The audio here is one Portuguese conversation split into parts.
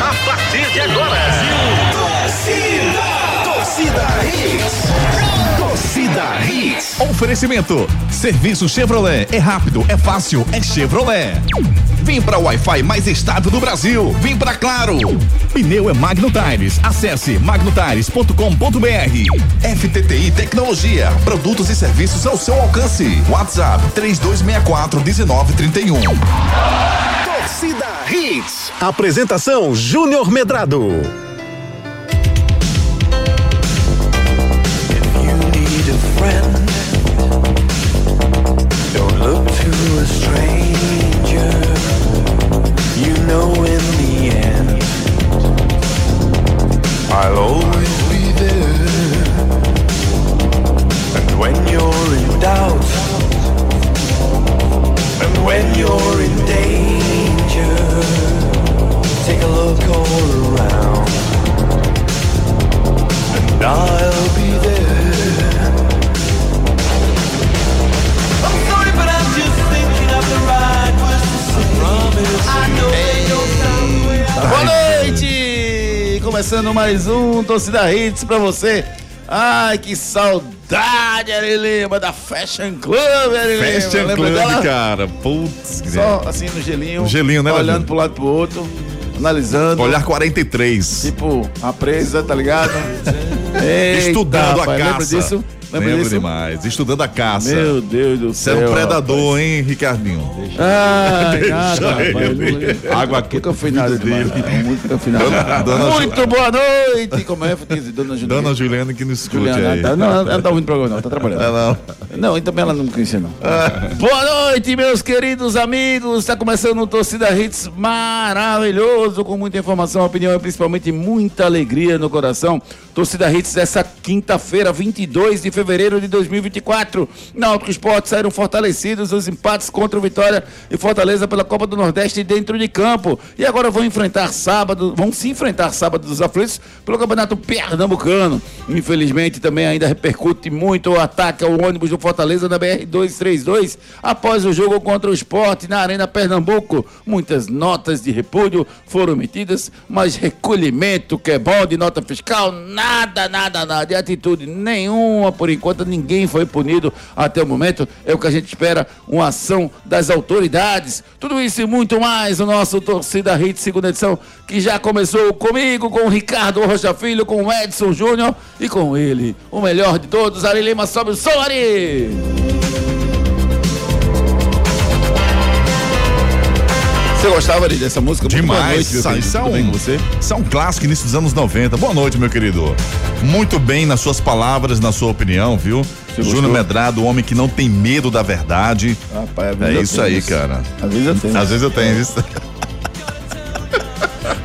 A partir de agora. Oferecimento. Serviço Chevrolet. É rápido, é fácil, é Chevrolet. Vim para o Wi-Fi mais estável do Brasil. Vim para Claro. Pneu é Magno Tires. Acesse magnotires.com.br. FTTI Tecnologia. Produtos e serviços ao seu alcance. WhatsApp 3264 1931. Torcida Hits. Apresentação Júnior Medrado. Don't a stranger. You know in the end, I'll always be there. And when you're in doubt, and when you're in danger, take a look all around. And I'll be there. Boa noite! Começando mais um Torcida Hits pra você. Ai, que saudade, Ari Lima, da Fashion Club, Ari Lima. Fashion Lembra Club, dela? cara. Putz, Só assim no gelinho. No gelinho, né, Olhando Ladinho? pro lado e pro outro, analisando. Olhar 43. Tipo, a presa, tá ligado? Eita, Estudando rapaz, a Lembra caça. disso? Lembro demais. Estudando a caça. Meu Deus do Você é céu. um predador, hein, Ricardinho? Deixa rapaz. ele. Água aqui. Nunca fui nada não, Nunca fui nada. Muito boa noite. Como é, Futize? Dona Juliana. Dona Juliana que nos escute Juliana, aí. tá- não, ela não tá ouvindo programa, não, tá trabalhando. É, não. Não, e também ela não me conhecia, não. Boa noite, meus queridos amigos. Está começando o Torcida Hits maravilhoso, com muita informação, opinião e principalmente muita alegria no coração. Torcida Hits dessa quinta-feira, 22 de fevereiro de 2024. Náutico Esporte saíram fortalecidos os empates contra o Vitória e Fortaleza pela Copa do Nordeste dentro de campo. E agora vão enfrentar sábado, vão se enfrentar sábado dos aflitos pelo Campeonato Pernambucano. Infelizmente também ainda repercute muito o ataque ao ônibus do Fortaleza na BR-232 após o jogo contra o Esporte na Arena Pernambuco. Muitas notas de repúdio foram emitidas, mas recolhimento que é bom de nota fiscal, nada, nada, nada. De atitude nenhuma, por enquanto, ninguém foi punido até o momento. É o que a gente espera, uma ação das autoridades. Tudo isso e muito mais, o nosso Torcida Hit segunda edição, que já começou comigo, com o Ricardo Rocha Filho, com o Edson Júnior e com ele, o melhor de todos, Ari Lima, sobe o som, Ari! Você gostava dessa música? Muito boa Demais. noite, meu querido. é Tudo um, bem com você? é um clássico início dos anos 90. Boa noite, meu querido. Muito bem nas suas palavras, na sua opinião, viu? Júnior Medrado, o homem que não tem medo da verdade. Rapaz, É isso aí, isso. cara. Às vezes eu tenho. Às vezes eu tenho isso.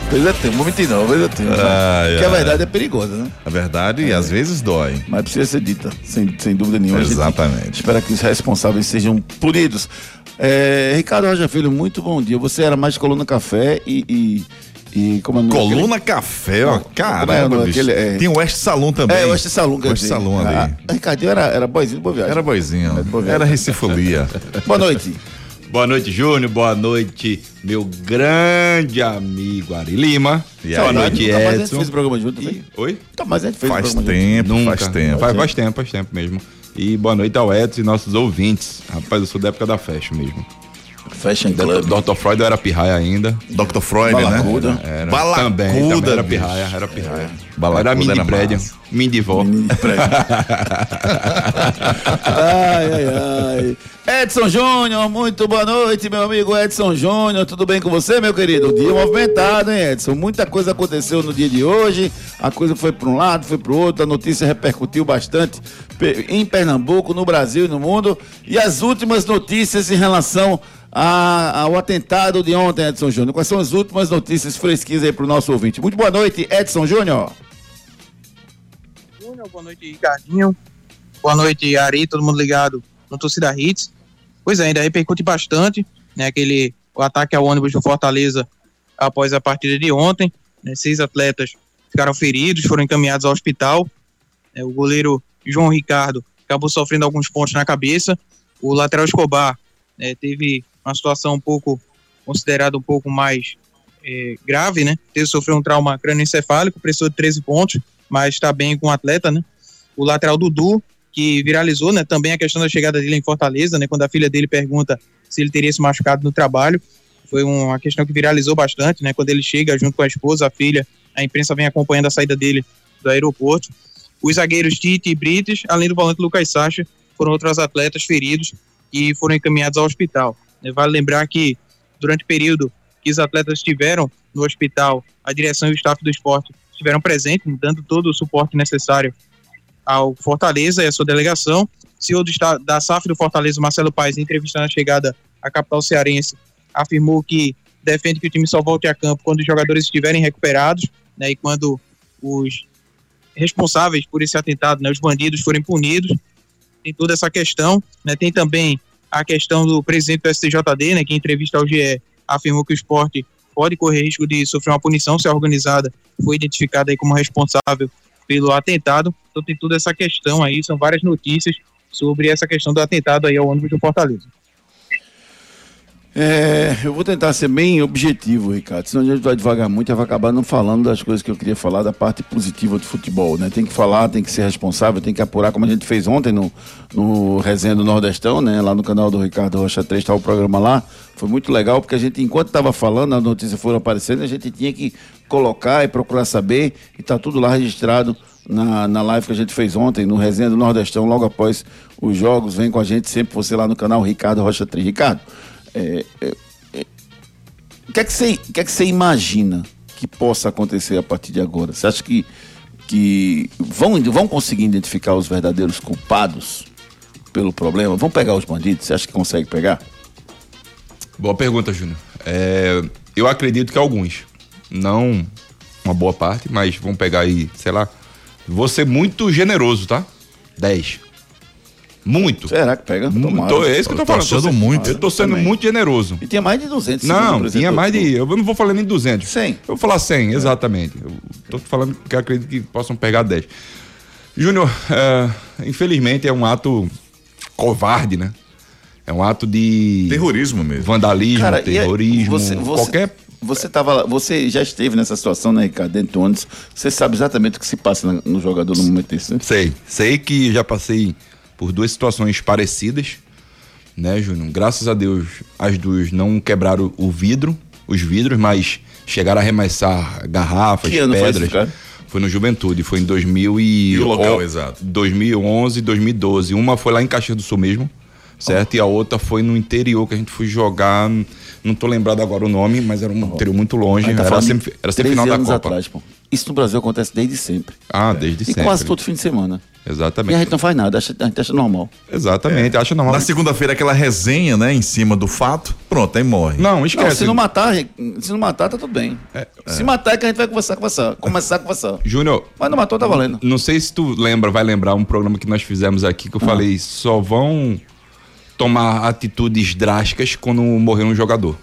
Às vezes eu tenho, vou mentir não, às vezes eu tenho. Porque a verdade é perigosa, né? A verdade, às vezes dói. Mas precisa ser dita, sem, sem dúvida nenhuma. Exatamente. Espera que os responsáveis sejam punidos. É, Ricardo Rocha Filho, muito bom dia. Você era mais coluna café e. e, e como é o Coluna Café, ó. É o Caramba, nome bicho. é- Tem o West Salão também. É, o Oeste Salão, quer West dizer. Salão ali. Ah, Ricardinho era, era boizinho de boa viagem. Era boizinho. boa viagem. Era recifolia. Boa noite. Boa noite, Júnior. Boa noite, meu grande amigo Ari Lima. E Boa aí? noite, Nunca mais a gente Edson. fez o programa junto, E- né? Oi? Nunca mais a gente fez o Faz programa junto. tempo, Nunca. faz tempo. Faz, faz tempo, faz tempo mesmo. E boa noite ao Edson e nossos ouvintes. Rapaz, eu sou da época da Fashion mesmo. Fashion Club. Dr. Freud eu era pirraia ainda. Dr. Freud, Balacuda. né? Era, Balacuda, também, também era pirraia, era pirraia. Balacuda era mini era prédio, mini vó. ai, ai, ai. Edson Júnior, muito boa noite, meu amigo Edson Júnior. Tudo bem com você, meu querido? Dia movimentado, hein, Edson? Muita coisa aconteceu no dia de hoje. A coisa foi para um lado, foi para o outro. A notícia repercutiu bastante em Pernambuco, no Brasil e no mundo. E as últimas notícias em relação a- ao atentado de ontem, Edson Júnior. Quais são as últimas notícias fresquinhas aí para o nosso ouvinte? Muito boa noite, Edson Júnior. Júnior, boa noite, Ricardinho. Boa noite, Ari, todo mundo ligado no Torcida Hits. Pois é, ainda repercute bastante, né, aquele, o ataque ao ônibus do Fortaleza após a partida de ontem. né, seis atletas ficaram feridos, foram encaminhados ao hospital. né, o goleiro João Ricardo acabou sofrendo alguns pontos na cabeça. O lateral Escobar né, teve uma situação um pouco considerado um pouco mais eh, grave, né? Teve sofreu um trauma crânioencefálico, precisou de 13 pontos, mas está bem com o atleta, né? O lateral Dudu, que viralizou, né? Também a questão da chegada dele em Fortaleza, né? Quando a filha dele pergunta se ele teria se machucado no trabalho, foi uma questão que viralizou bastante, né? Quando ele chega junto com a esposa, a filha, a imprensa vem acompanhando a saída dele do aeroporto. Os zagueiros Tite e Brites, além do volante Lucas Sacha, foram outros atletas feridos e foram encaminhados ao hospital. Vale lembrar que durante o período que os atletas estiveram no hospital, a direção e o staff do esporte estiveram presentes, dando todo o suporte necessário ao Fortaleza e à sua delegação. O CEO da SAF do Fortaleza, Marcelo Paes, em entrevista na chegada à capital cearense, afirmou que defende que o time só volte a campo quando os jogadores estiverem recuperados né, e quando os responsáveis por esse atentado, né, os bandidos, forem punidos. Tem toda essa questão. Né, tem também a questão do presidente do STJD, né, que em entrevista ao GE afirmou que o esporte pode correr risco de sofrer uma punição se a organizada foi identificada aí como responsável pelo atentado. Então tem toda essa questão aí, são várias notícias sobre essa questão do atentado aí ao ônibus do Fortaleza. É, eu vou tentar ser bem objetivo, Ricardo. Senão a gente vai devagar muito e vai acabar não falando das coisas que eu queria falar da parte positiva do futebol, né? Tem que falar, tem que ser responsável, tem que apurar, como a gente fez ontem no, no Resenha do Nordestão, né? Lá no canal do Ricardo Rocha 3, tá o programa lá. Foi muito legal, porque a gente, enquanto estava falando, as notícias foram aparecendo, a gente tinha que colocar e procurar saber, e tá tudo lá registrado na, na live que a gente fez ontem, no Resenha do Nordestão, logo após os jogos. Vem com a gente sempre, você lá no canal Ricardo Rocha 3. Ricardo, o que é que você, que é que você imagina que possa acontecer a partir de agora? Você acha que, que vão, vão conseguir identificar os verdadeiros culpados pelo problema? Vão pegar os bandidos? Você acha que consegue pegar? Boa pergunta, Júnior. É, eu acredito que alguns. Não uma boa parte, mas vamos pegar aí, sei lá. Vou ser muito generoso, tá? 10. Muito. Será que pega? Muito. Tomara. É isso que eu tô tô falando. achando sendo- muito. Eu tô sendo Também. muito generoso. E tinha mais de 200. segundo o Não, tinha mais de. Eu não vou falar nem 200. 100. Eu vou falar 100, exatamente. Eu tô falando que eu acredito que possam pegar 10. Júnior, é, infelizmente é um ato covarde, né? É um ato de Terrorismo mesmo. vandalismo, Cara, é- terrorismo, você, você, qualquer. Você, tava, lá- você já esteve nessa situação, né, Ricardo? Dentro do ônibus. Você sabe exatamente o que se passa no jogador no momento desse, né? Sei, sei que já passei por duas situações parecidas, né, Júnior? Graças a Deus, as duas não quebraram o vidro, os vidros, mas chegaram a arremessar garrafas, Que ano foi pedras. isso, cara? Foi no Juventude, foi em 2000 e... E o local o- exato? 2011 e 2012. Uma foi lá em Caxias do Sul mesmo, certo? E a outra foi no interior que a gente foi jogar, não tô lembrado agora o nome, mas era um interior muito longe, tá era, sempre, era 13 semifinal da Copa. atrás, pô. Isso no Brasil acontece desde sempre. Ah, desde E sempre. quase todo fim de semana. E Exatamente. a gente não faz nada, acha- a gente acha normal. Exatamente, acha normal. Na segunda-feira, aquela resenha, né, em cima do fato, pronto, aí morre. Não, Não, esquece. se não matar, se não matar, tá tudo bem. Se matar é que a gente vai conversar, conversar. Começar a conversar. Júnior, Mas não matou, tá valendo. não sei se tu lembra, vai lembrar um programa que nós fizemos aqui que eu falei, só vão tomar atitudes drásticas quando morrer um jogador.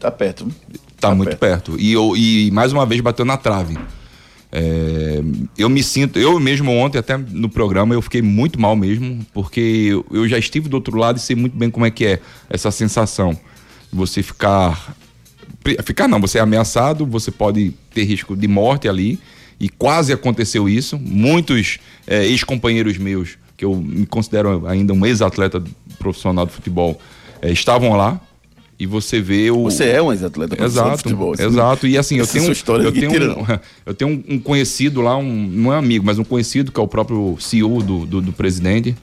Tá perto. Tá, Tá muito perto. perto. E, eu, e mais uma vez bateu na trave. É, eu me sinto, eu mesmo ontem, até no programa, eu fiquei muito mal mesmo, porque eu, eu já estive do outro lado e sei muito bem como é que é essa sensação. Você ficar. Ficar não, você é ameaçado, você pode ter risco de morte ali, e quase aconteceu isso. Muitos é, ex-companheiros meus, que eu me considero ainda um ex-atleta profissional de futebol, é, estavam lá. E você vê o. Você é um ex-atleta profissional de Exato, futebol. assim. exato. E assim, eu tenho, eu tenho, um, eu tenho um, um conhecido lá, um, não é amigo, mas um conhecido que é o próprio CEO do, do, do presidente.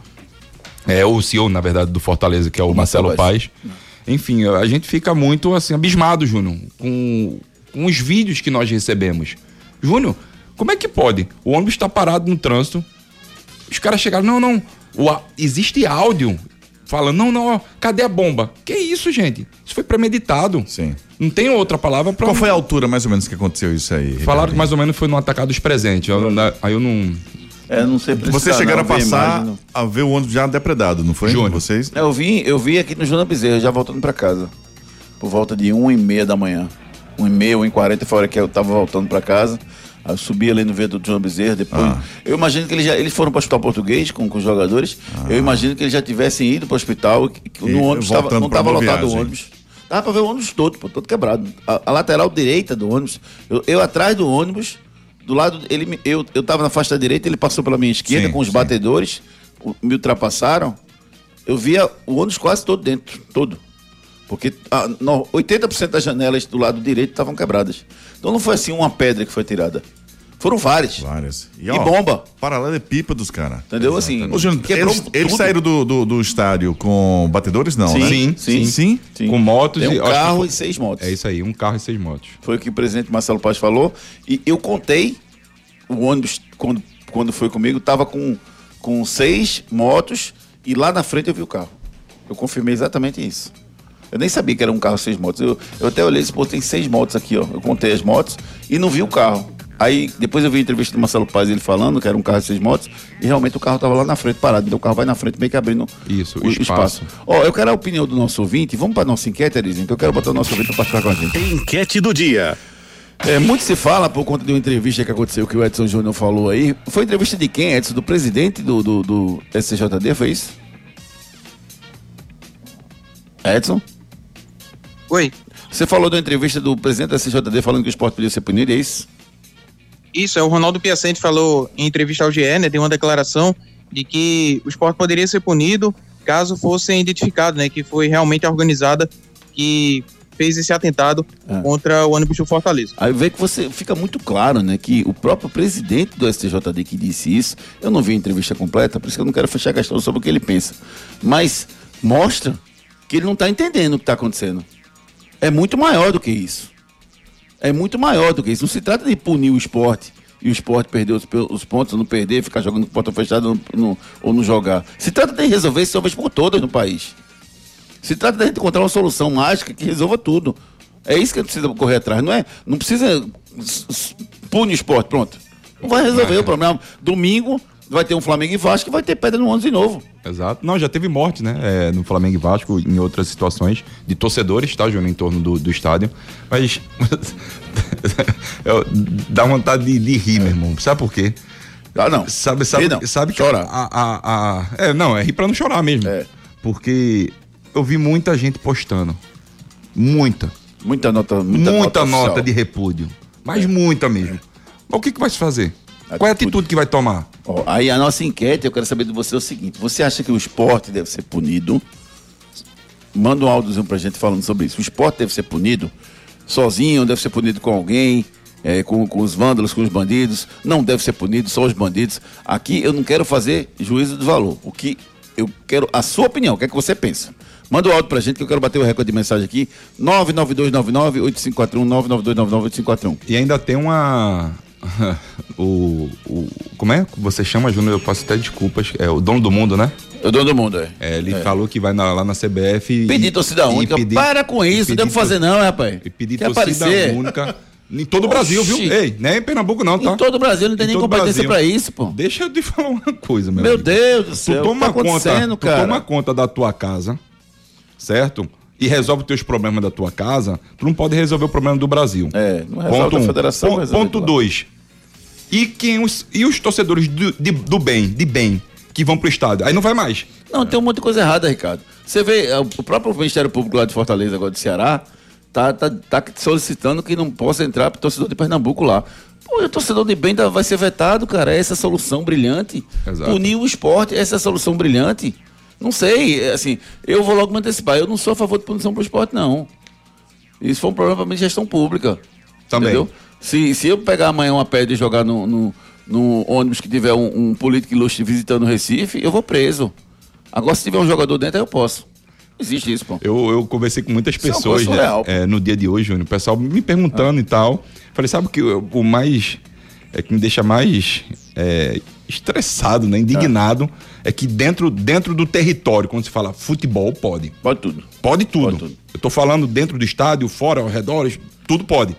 É o CEO, na verdade, do Fortaleza, que é o, Marcelo Marcelo Paz. Enfim, a gente fica muito assim, abismado, Júnior, com, com os vídeos que nós recebemos. Júnior, como é que pode? O ônibus está parado no trânsito. Os caras chegaram, não, não. o existe áudio falando, não, não, ó, cadê a bomba? Que isso, gente? Isso foi premeditado. Sim. Não tem outra palavra pra. Qual foi a altura, mais ou menos, que aconteceu isso aí? Falaram que mais ou menos foi no atacado dos presentes. Eu aí eu não. É, não sei precisar, Vocês chegaram não, a passar imagem, não. a ver o ônibus já depredado, não foi? Júnior. Vocês? Eu vi, eu vi aqui no Joana Bezerra, já voltando pra casa. Por volta de 1 e meia da manhã. 1 e meia, 1 e 40 foi a hora que eu tava voltando pra casa. Aí eu subi ali no viaduto do Joana Bezerra, depois... Ah. Eu imagino que eles já eles foram pro hospital português com, com os jogadores. Eu imagino que eles já tivessem ido pro hospital, que, no ônibus tava, não pra tava boa lotado o ônibus. Dava pra ver o ônibus todo, pô, todo quebrado. A, a lateral direita do ônibus, eu, eu atrás do ônibus, do lado, ele, eu, eu tava na faixa direita, ele passou pela minha esquerda Sim, com os sim. batedores, o- me ultrapassaram. Eu via o ônibus quase todo dentro, todo. Porque ah, no- 80% das janelas do lado direito estavam quebradas. Então não foi assim uma pedra que foi tirada. Foram várias. Várias. E bomba. Paralelepípedos, cara. Entendeu? Assim, Ô, Júnior, quebrou eles, eles saíram do, do, do estádio com batedores, não, Sim, né? sim, sim. Sim? Sim. Com motos Tem e- um que carro foi- e seis motos. É isso aí, um carro e seis motos. Foi o que o presidente Marcelo Paz falou. E eu contei, o ônibus, quando, quando foi comigo, estava com, com seis motos e lá na frente eu vi o carro. Eu confirmei exatamente isso. Eu nem sabia que era um carro seis motos. Eu, eu até olhei e disse, pô, tem seis motos aqui, ó. Eu contei as motos e não vi o carro. Aí depois eu vi a entrevista do Marcelo Paz ele falando que era um carro de seis motos e realmente o carro estava lá na frente parado. Então o carro vai na frente meio que abrindo Isso, o espaço. espaço. Ó, eu quero a opinião do nosso ouvinte. Vamos para nossa enquete, Erizinho, que eu quero botar o nosso ouvinte para participar com a gente. Enquete do dia. É, muito se fala por conta de uma entrevista que aconteceu que o Edson Júnior falou aí. Foi entrevista de quem, Edson? Do presidente do, do, do SCJD, foi isso? Edson? Oi. Você falou da entrevista do presidente da SCJD falando que o esporte podia ser punido, é isso? Isso, é o Ronaldo Piacente falou em entrevista ao GE, né, deu uma declaração de que o esporte poderia ser punido caso fossem identificados, né, que foi realmente a organizada que fez esse atentado É. contra o ônibus do Fortaleza. Aí vê que você fica muito claro, né, que o próprio presidente do STJD que disse isso, eu não vi a entrevista completa, por isso que eu não quero fechar a questão sobre o que ele pensa, mas mostra que ele não está entendendo o que está acontecendo. É muito maior do que isso. É muito maior do que isso. Não se trata de punir o esporte e o esporte perder os, os pontos, não perder, ficar jogando com porta fechada no- ou não jogar. Se trata de resolver isso uma vez por todas no país. Se trata de encontrar uma solução mágica que resolva tudo. É isso que a gente precisa correr atrás, não é? Não precisa punir o esporte, pronto. Não vai resolver o problema. Domingo vai ter um Flamengo e Vasco e vai ter pedra no ônibus de novo. Exato. Não, já teve morte, né? é, no Flamengo e Vasco, em outras situações, de torcedores, tá, Júnior, em torno do, do estádio. Mas. eu- dá vontade de, de rir, meu irmão. Sabe por quê? Ah, não. Sabe, sabe, não. sabe que Chora. A, a, a- é, não, é rir pra não chorar mesmo. É. Porque eu vi muita gente postando. Muita. Muita nota, muita, Muita, nota, nota, de repúdio. Mas muita mesmo. Mas o que, que vai se fazer? Qual é a atitude que vai tomar? Ó, aí a nossa enquete, eu quero saber de você o seguinte: você acha que o esporte deve ser punido? Manda um áudiozinho pra gente falando sobre isso. O esporte deve ser punido sozinho, deve ser punido com alguém, é, com, com os vândalos, com os bandidos. Não deve ser punido só os bandidos. Aqui eu não quero fazer juízo de valor. O que eu quero, a sua opinião, o que é que você pensa? Manda o áudio pra gente que eu quero bater o recorde de mensagem aqui. 99299-8541, 99299-8541. E ainda tem uma. o, o. Como é que você chama, Júnior? Eu peço até desculpas. É o dono do mundo, né? É o dono do mundo, é. É, ele falou que vai na- lá na CBF. Pedir torcida única. pedir- Para com isso, não deve fazer não, rapaz. E pedir Quer torcida aparecer? única. Em todo o Brasil, viu? Ei, é em Pernambuco, não, tá? Em todo o Brasil não tem Em nem competência pra isso, pô. Deixa eu te falar uma coisa, meu Meu amigo. Deus do Tu céu, o que toma tá conta, tu cara? toma conta da tua casa, certo? E resolve os teus problemas da tua casa, tu não pode resolver o problema do Brasil. É, não resolve ponto a um. federação, ponto lá. dois. E, quem os, e os torcedores do, de- do bem, de bem, que vão pro estádio? Aí não vai mais. Não, tem um monte de coisa errada, Ricardo. Você vê, é, o próprio Ministério Público lá de Fortaleza, agora de Ceará, tá, tá, tá solicitando que não possa entrar pro torcedor de Pernambuco lá. Pô, o torcedor de bem da- vai ser vetado, cara. Essa é a solução brilhante. Exato. Punir o esporte, essa é a solução brilhante. Não sei, é assim, eu vou logo me antecipar. Eu não sou a favor de punição pro esporte, não. Isso foi um problema pra mim de gestão pública. Também. Entendeu? Se, se eu pegar amanhã uma pedra e jogar no, no, no ônibus que tiver um, um político ilustre visitando o Recife, eu vou preso. Agora, se tiver um jogador dentro, eu posso. Existe isso, pô. Eu, eu conversei com muitas é pessoas coisa surreal, é, no dia de hoje, Júnior. O pessoal me perguntando e tal. Falei, sabe o que o mais. É, que me deixa mais é, estressado, né? Indignado. É que dentro, dentro do território, quando se fala futebol, pode. Pode tudo. Pode tudo. Pode tudo. Eu tô falando dentro do estádio, fora, ao redor, tudo pode.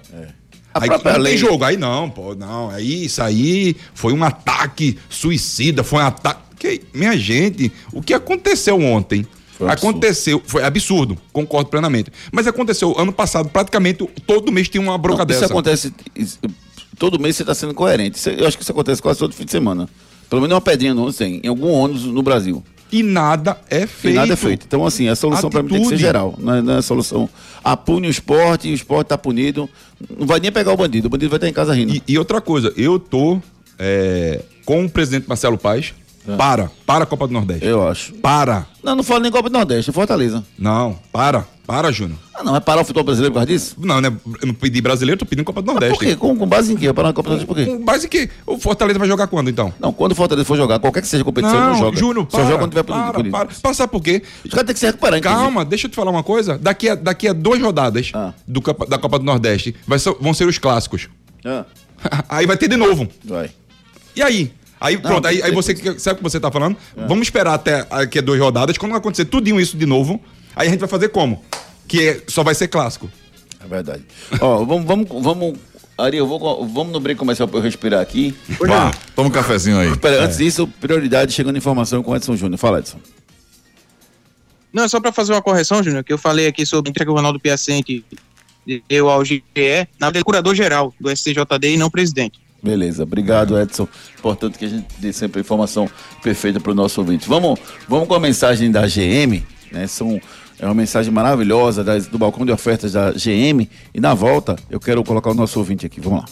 A Aí própria não lei- tem jogo, aí não, pô, não. Aí isso aí foi um ataque suicida, foi um ataque. Que, minha gente, o que aconteceu ontem? Foi um absurdo. aconteceu, foi absurdo, concordo plenamente. Mas aconteceu ano passado, praticamente todo mês tinha uma bronca Não, dessa. Isso acontece. Todo mês você está sendo coerente. Isso- eu acho que isso acontece quase todo fim de semana. Pelo menos uma pedrinha no ônibus tem, em algum ônibus no Brasil. E nada é E feito. nada é feito. Então, assim, a solução para mim tem que ser geral. Não é, não é a solução. Apune o esporte, e o esporte tá punido. Não vai nem pegar o bandido. O bandido vai estar em casa rindo. E, e outra coisa, eu tô é, com o presidente Marcelo Paes. Para, para a Copa do Nordeste. Eu acho. Para. Não, não falo nem Copa do Nordeste, é Fortaleza. Não, para, para, Júnior. Ah, não, vai parar o futebol brasileiro por causa disso? Não, né? Eu não pedi brasileiro, tô pedindo Copa do Nordeste. por quê? Com, com base em quê? Parar a Copa do Nordeste por quê? Com base em quê? O Fortaleza vai jogar quando, então? Não, quando o Fortaleza for jogar, qualquer que seja a competição, ele não joga. Júnior, Só para, joga quando tiver para, para. Para, sabe por quê? Os caras têm que se recuperar, inclusive. Calma, deixa eu te falar uma coisa. Daqui a, daqui a duas rodadas Ah. do da Copa do Nordeste vai ser- vão ser os clássicos. Ah, Aí vai ter de novo. vai. E aí? Aí pronto, tem aí, que aí você sabe o que você tá falando? Vamos esperar até aqui a duas rodadas. Quando acontecer tudinho isso de novo, aí a gente vai fazer como? Que é- só vai ser clássico. É verdade. Ó, vamos, vamos, vamos. Ari, eu vou, vamos no break começar pra eu respirar aqui. Vá, toma um cafezinho aí. Espera, antes disso, prioridade chegando informação com o Edson Júnior. Fala, Edson. Não, é só para fazer uma correção, Júnior, que eu falei aqui sobre a entrega o Ronaldo Piacente deu ao GE, na verdade, curador-geral do SCJD e não presidente. Beleza, obrigado, Edson. Importante que a gente dê sempre a informação perfeita para o nosso ouvinte. Vamos, vamos com a mensagem da GM, né? São, é uma mensagem maravilhosa das- do balcão de ofertas da GM. E na volta, eu quero colocar o nosso ouvinte aqui. Vamos lá.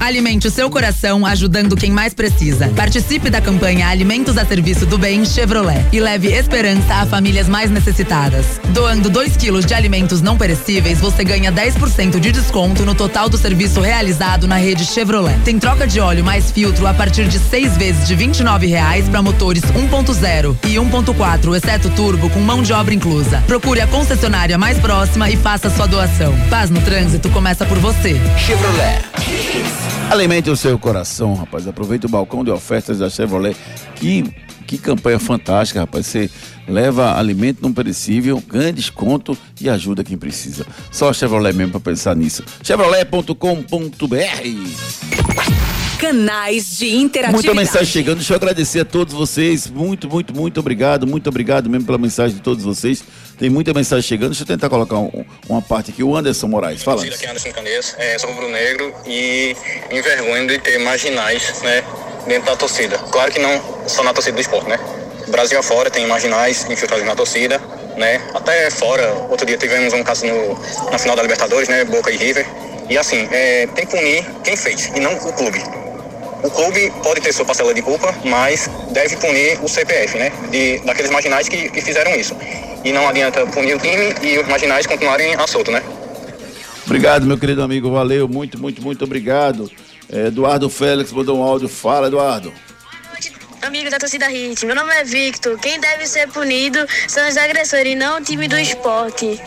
Alimente o seu coração ajudando quem mais precisa. Participe da campanha Alimentos a Serviço do Bem Chevrolet e leve esperança a famílias mais necessitadas. Doando 2 quilos de alimentos não perecíveis, você ganha 10% de desconto no total do serviço realizado na rede Chevrolet. Tem troca de óleo mais filtro a partir de seis vezes de 29 reais para motores 1.0 e 1.4, exceto turbo, com mão de obra inclusa. Procure a concessionária mais próxima e faça sua doação. Paz no trânsito começa por você. Alimente o seu coração, rapaz. Aproveite o balcão de ofertas da Chevrolet. Que, que campanha fantástica, rapaz. Você leva alimento não perecível, ganha desconto e ajuda quem precisa. Só a Chevrolet mesmo para pensar nisso. Chevrolet.com.br Canais de interatividade. Muita mensagem chegando. Deixa eu agradecer a todos vocês. Muito, muito, muito obrigado. Muito obrigado mesmo pela mensagem de todos vocês. Tem muita mensagem chegando. Deixa eu tentar colocar um- uma parte aqui. O Anderson Moraes, fala. Aqui é Anderson Candeias, é, sou rubro-negro e envergonho de ter marginais né, dentro da torcida. Claro que não só na torcida do esporte, né? Brasil afora tem marginais infiltrados na torcida, né? Até fora, outro dia tivemos um caso no, na final da Libertadores, né? Boca e River. E assim, é, tem que punir quem fez e não o clube. O clube pode ter sua parcela de culpa, mas deve punir o CPF, né? De, daqueles marginais que, que fizeram isso. E não adianta punir o time e os marginais continuarem a solto, né? Obrigado, meu querido amigo. Valeu. Muito, muito, muito obrigado. É, Eduardo Félix mandou um áudio. Fala, Eduardo. Amigo da torcida Hit, meu nome é Victor. Quem deve ser punido são os agressores e não o time do esporte.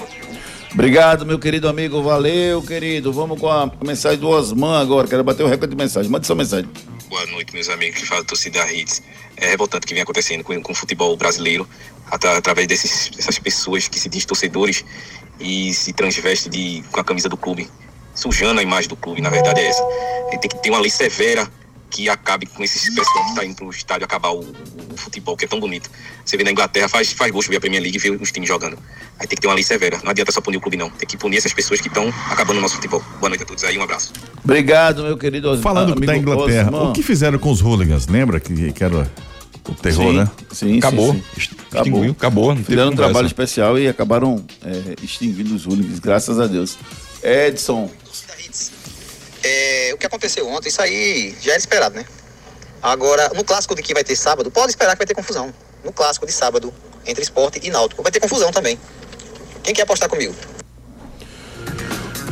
Obrigado, meu querido amigo. Valeu, querido. Vamos com a mensagem do Osman agora. Quero bater o recorde de mensagem. Mande sua mensagem. Boa noite, meus amigos que falam torcida Hits. É revoltante o que vem acontecendo com, com o futebol brasileiro, atra- através desses, dessas pessoas que se dizem torcedores e se transvestem de, com a camisa do clube, sujando a imagem do clube, na verdade é essa. Tem que ter uma lei severa que acabe com esses pessoal que tá indo pro estádio acabar o, o futebol, que é tão bonito. Você vê na Inglaterra, faz, faz gosto ver a Premier League e ver os times jogando. Aí tem que ter uma lei severa. Não adianta só punir o clube, não. Tem que punir essas pessoas que estão acabando o nosso futebol. Boa noite a todos aí, um abraço. Obrigado, meu querido Osman. Falando amigo da Inglaterra, Osman. o que fizeram com os hooligans? Lembra que, que era o terror, Sim, né? Sim, Acabou. sim, sim. Extinguiu, acabou, não teve Fizeram um conversa. trabalho especial e acabaram é, extinguindo os hooligans, graças a Deus. Edson, É, o que aconteceu ontem, isso aí já era esperado, né? Agora, no clássico de que vai ter sábado, pode esperar que vai ter confusão. No clássico de sábado, entre esporte e náutico, vai ter confusão também. Quem quer apostar comigo?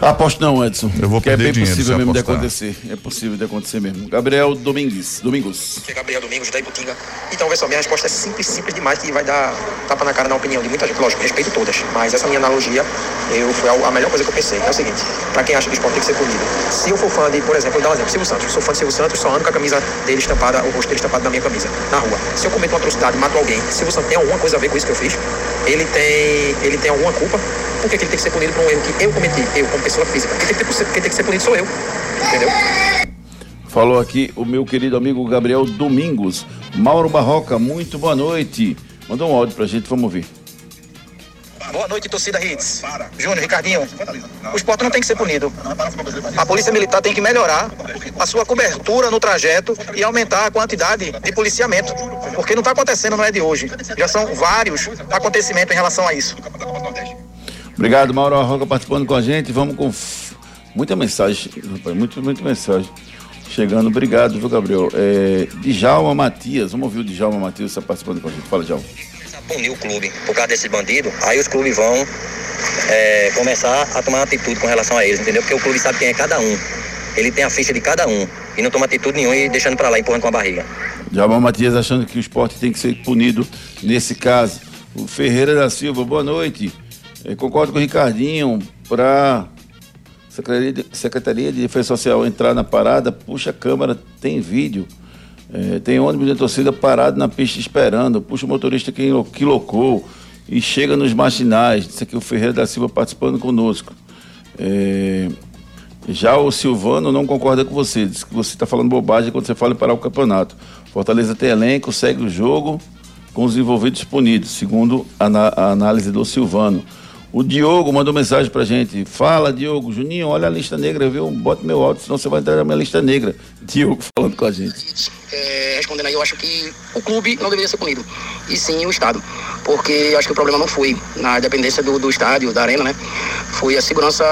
Aposto não, Edson. Eu vou que é perder bem dinheiro possível mesmo de apostar. acontecer. É possível de acontecer mesmo. Gabriel Domingues. Domingos. Que é Gabriel Domingos, da Iputinga. Então, vê só, minha resposta é simples, simples demais, que vai dar tapa na cara na opinião de muita gente. Lógico, respeito todas, mas essa minha analogia eu, foi a a melhor coisa que eu pensei. É o seguinte, pra quem acha que o esporte tem que ser punido, se eu for fã de, por exemplo, vou dar um exemplo, Silvio Santos. Sou fã de Silvio Santos, só ando com a camisa dele estampada, o rosto dele estampado na minha camisa, na rua. Se eu cometo uma atrocidade, mato alguém, Silvio Santos tem alguma coisa a ver com isso que eu fiz? Ele tem, ele tem alguma culpa? Por que, que ele tem que ser punido por um erro que eu cometi, eu como pessoa física? Quem tem que, ter- quem tem que ser punido sou eu, entendeu? Falou aqui o meu querido amigo Gabriel Domingos. Mauro Barroca, muito boa noite. Mandou um áudio pra gente, vamos ouvir. Boa Boa noite, torcida Hits. Júnior, Ricardinho. O esporte não tem que ser punido. A polícia militar tem que melhorar a sua cobertura no trajeto e aumentar a quantidade de policiamento. Porque não está acontecendo, não é de hoje. Já são vários acontecimentos em relação a isso. Obrigado, Mauro Arroga participando com a gente. Vamos com muita mensagem, rapaz, muito, muita mensagem chegando. Obrigado, viu, Gabriel? É, Djalma Matias, vamos ouvir o Djalma Matias está participando com a gente. Fala, Djalma. punir o clube por causa desse bandido, aí os clubes vão é, começar a tomar atitude com relação a eles, entendeu? Porque o clube sabe quem é cada um. Ele tem a ficha de cada um. E não toma atitude nenhuma e deixando pra lá, empurrando com a barriga. Djalma Matias achando que o esporte tem que ser punido nesse caso. O Ferreira da Silva, boa noite. Eu concordo com o Ricardinho para Secretaria Secretaria de Defesa Social entrar na parada, puxa a câmera, tem vídeo. É, tem ônibus de torcida parado na pista esperando, puxa o motorista que, que locou e chega nos marginais. Isso aqui o Ferreira da Silva participando conosco. É, já o Silvano não concorda com você, diz que você está falando bobagem quando você fala em parar o campeonato. Fortaleza tem elenco, segue o jogo com os envolvidos punidos, segundo a, a análise do Silvano. O Diogo mandou mensagem pra gente. Fala, Diogo. Juninho, olha a lista negra, viu? Bota meu áudio, senão você vai entrar na minha lista negra. Diogo falando com a gente. É, respondendo aí, eu acho que o clube não deveria ser punido, e sim o Estado. Porque acho que o problema não foi na dependência do, do estádio, da arena, né? Foi a segurança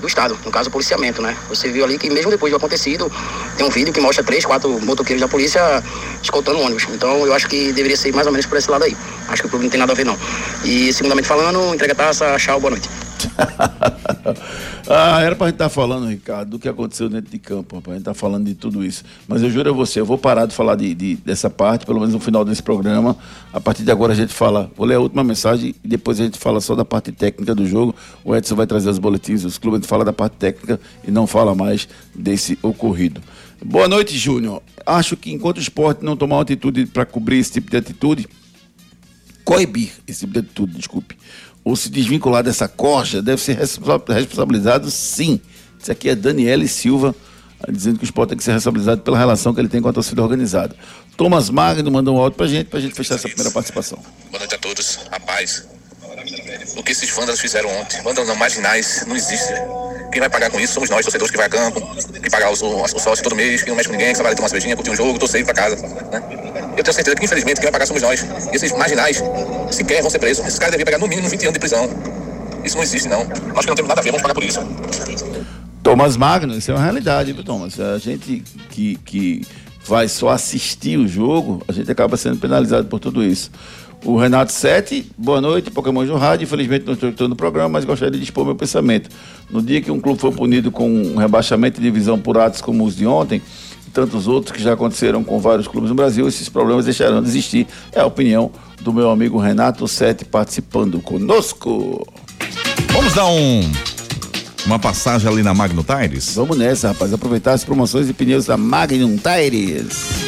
do Estado, no caso o policiamento, né? Você viu ali que mesmo depois do acontecido, tem um vídeo que mostra três, quatro motoqueiros da polícia escoltando ônibus. Então eu acho que deveria ser mais ou menos por esse lado aí. Acho que o clube não tem nada a ver, não. E, segundamente falando, entrega taça, tchau, boa noite. Ah, era pra gente estar falando, Ricardo, do que aconteceu dentro de campo, rapaz. A gente tá falando de tudo isso. Mas eu juro a você, eu vou parar de falar de, de- dessa parte, pelo menos no final desse programa. A partir de agora a gente fala, vou ler a última mensagem e depois a gente fala só da parte técnica do jogo. O Edson vai trazer os boletins, os clubes, a gente fala da parte técnica e não fala mais desse ocorrido. Boa noite, Júnior. Acho que enquanto o esporte não tomar uma atitude para cobrir esse tipo de atitude, coibir esse tipo de atitude, desculpe, ou se desvincular dessa corja, deve ser responsa- responsabilizado sim. Isso aqui é Daniele Silva ah, dizendo que o esporte tem que ser responsabilizado pela relação que ele tem com a torcida organizada. Thomas Magno mandou um áudio pra gente, pra gente fechar essa primeira participação. Boa noite a todos. A paz. O que esses vândalos fizeram ontem? Vândalos marginais não existe. Quem vai pagar com isso somos nós, torcedores que vai a campo, que pagar o, o, sócio todo mês, que não mexe com ninguém, que só vai tomar uma cervejinha, curtir um jogo, torcer pra casa. Né? Eu tenho certeza que, infelizmente, quem vai pagar somos nós. E esses marginais, sequer vão ser presos. Esses caras deveriam pegar no mínimo 20 anos de prisão. Isso não existe, não. Nós que não temos nada a ver, vamos pagar por isso. Thomas Magno, isso é uma realidade, viu, Thomas? A gente que, que vai só assistir o jogo, a gente acaba sendo penalizado por tudo isso. O Renato Sete, boa noite, Pokémon no rádio. Infelizmente não estou no programa, mas gostaria de expor meu pensamento. No dia que um clube foi punido com um rebaixamento de divisão por atos como os de ontem, tantos outros que já aconteceram com vários clubes no Brasil, esses problemas deixarão de existir. É a opinião do meu amigo Renato Sete participando conosco. Vamos dar um uma passagem ali na Magno Tires? Vamos nessa, rapaz. Aproveitar as promoções de pneus da Magnum Tires.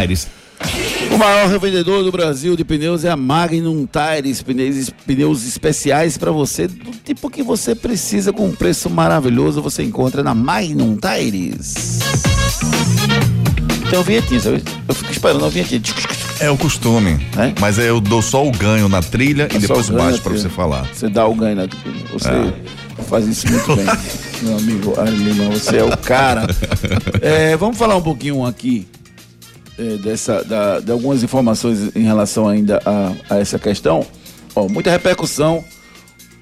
Tires. O maior revendedor do Brasil de pneus é a Magnum Tires, pneus, pneus especiais para você, do tipo que você precisa com um preço maravilhoso, você encontra na Magnum Tires. Tem uma vinhetinha, sabe? Eu fico esperando uma vinhetinha. É o costume. Mas eu dou só o ganho na trilha e É depois baixo trilha. você falar. Você dá o ganho na trilha. Você É. faz isso muito bem, meu amigo Arlimão. Você é o cara. É, vamos falar um pouquinho aqui é, dessa, da- de algumas informações em relação ainda a, a essa questão. Ó, muita repercussão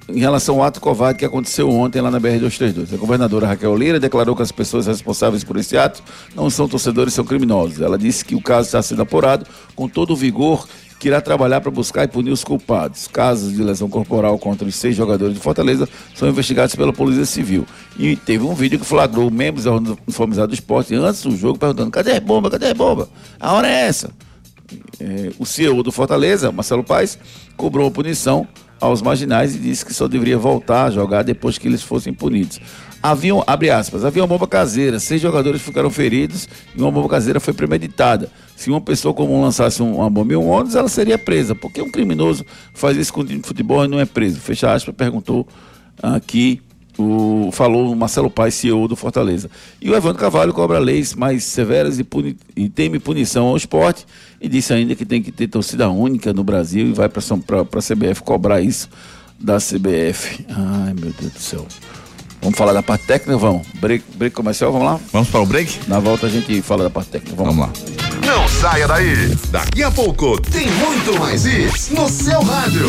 em relação ao ato covarde que aconteceu ontem lá na BR-232. A governadora Raquel Lira declarou que as pessoas responsáveis por esse ato não são torcedores, são criminosos. Ela disse que o caso está sendo apurado com todo o vigor que irá trabalhar para buscar e punir os culpados. Casos de lesão corporal contra os seis jogadores de Fortaleza são investigados pela Polícia Civil. E teve um vídeo que flagrou membros da uniformizada do esporte antes do jogo perguntando: cadê a bomba? Cadê a bomba? A hora é essa. É, o CEO do Fortaleza, Marcelo Paes, cobrou uma punição aos marginais e disse que só deveria voltar a jogar depois que eles fossem punidos. Haviam, abre aspas, havia uma bomba caseira, seis jogadores ficaram feridos e uma bomba caseira foi premeditada. Se uma pessoa comum lançasse um- uma bomba em um ônibus, ela seria presa. Por que um criminoso faz isso com um time de futebol e não é preso? Fecha aspas, perguntou aqui o falou o Marcelo Paes, CEO do Fortaleza. E o Evandro Carvalho cobra leis mais severas e, puni, e teme punição ao esporte e disse ainda que tem que ter torcida única no Brasil e vai para a CBF cobrar isso da CBF. Ai, meu Deus do céu. Vamos falar da parte técnica, vamos? Break, break comercial, vamos lá? Vamos para o break? Na volta a gente fala da parte técnica. Vamos, lá. Não saia daí. Daqui a pouco tem muito mais isso no seu rádio.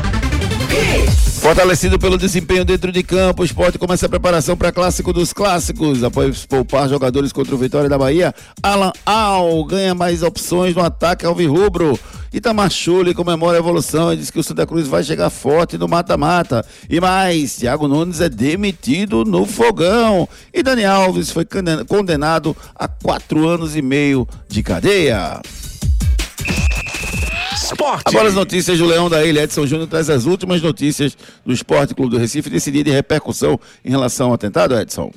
Fortalecido pelo desempenho dentro de campo, o esporte começa a preparação para clássico dos clássicos. Após poupar jogadores contra o Vitória da Bahia, Alan Al ganha mais opções no ataque ao Virrubro. Itamar Chuli comemora a evolução e diz que o Santa Cruz vai chegar forte no mata-mata. E mais, Thiago Nunes é demitido no fogão. E Dani Alves foi condena- condenado a quatro anos e meio de cadeia. Esporte. Agora as notícias do Leão da Ilha. Edson Júnior traz as últimas notícias do Esporte Clube do Recife nesse dia de repercussão em relação ao atentado, Edson.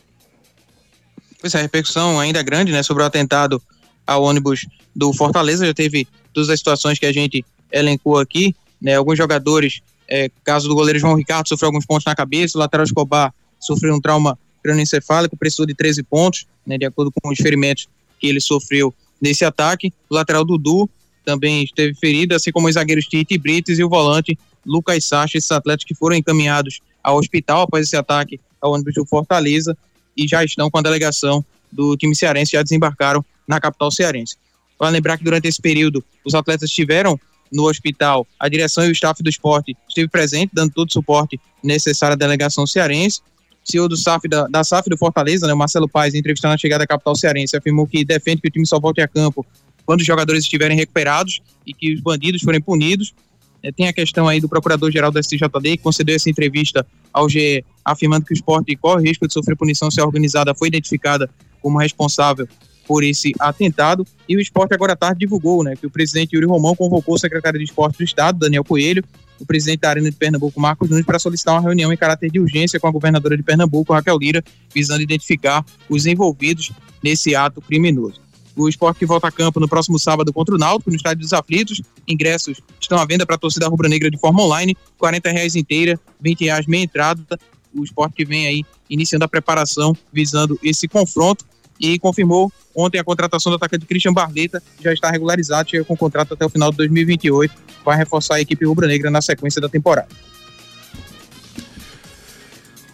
Pois é, a repercussão ainda é grande, né, sobre o atentado ao ônibus do Fortaleza. Já teve todas as situações que a gente elencou aqui, né, alguns jogadores, é, caso do goleiro João Ricardo, sofreu alguns pontos na cabeça, o lateral Escobar sofreu um trauma crânioencefálico, precisou de 13 pontos, né, de acordo com os ferimentos que ele sofreu nesse ataque. O lateral Dudu também esteve ferido, assim como os zagueiros Tite Brites e o volante Lucas Sacha, esses atletas que foram encaminhados ao hospital após esse ataque ao ônibus do Fortaleza e já estão com a delegação do time cearense, já desembarcaram na capital cearense. Vale lembrar que durante esse período os atletas estiveram no hospital, a direção e o staff do esporte esteve presente, dando todo o suporte necessário à delegação cearense. O CEO do SAF, da, da SAF do Fortaleza, né, Marcelo Paes, entrevistando a chegada à capital cearense, afirmou que defende que o time só volte a campo quando os jogadores estiverem recuperados e que os bandidos forem punidos. É, tem a questão aí do procurador-geral da STJD, que concedeu essa entrevista ao GE, afirmando que o esporte corre risco de sofrer punição se a organizada foi identificada como responsável por esse atentado. E o esporte agora à tarde divulgou né, que o presidente Yuri Romão convocou o secretário de esporte do Estado, Daniel Coelho, o presidente da Arena de Pernambuco, Marcos Nunes, para solicitar uma reunião em caráter de urgência com a governadora de Pernambuco, Raquel Lira, visando identificar os envolvidos nesse ato criminoso. O esporte que volta a campo no próximo sábado contra o Náutico, no Estádio dos Aflitos. Ingressos estão à venda para a torcida rubro-negra de forma online, 40 reais inteira, 20 reais meia entrada. O esporte que vem aí iniciando a preparação visando esse confronto e confirmou ontem a contratação do atacante Christian Barleta, já está regularizado, chega com contrato até o final de 2028, vai reforçar a equipe rubro-negra na sequência da temporada.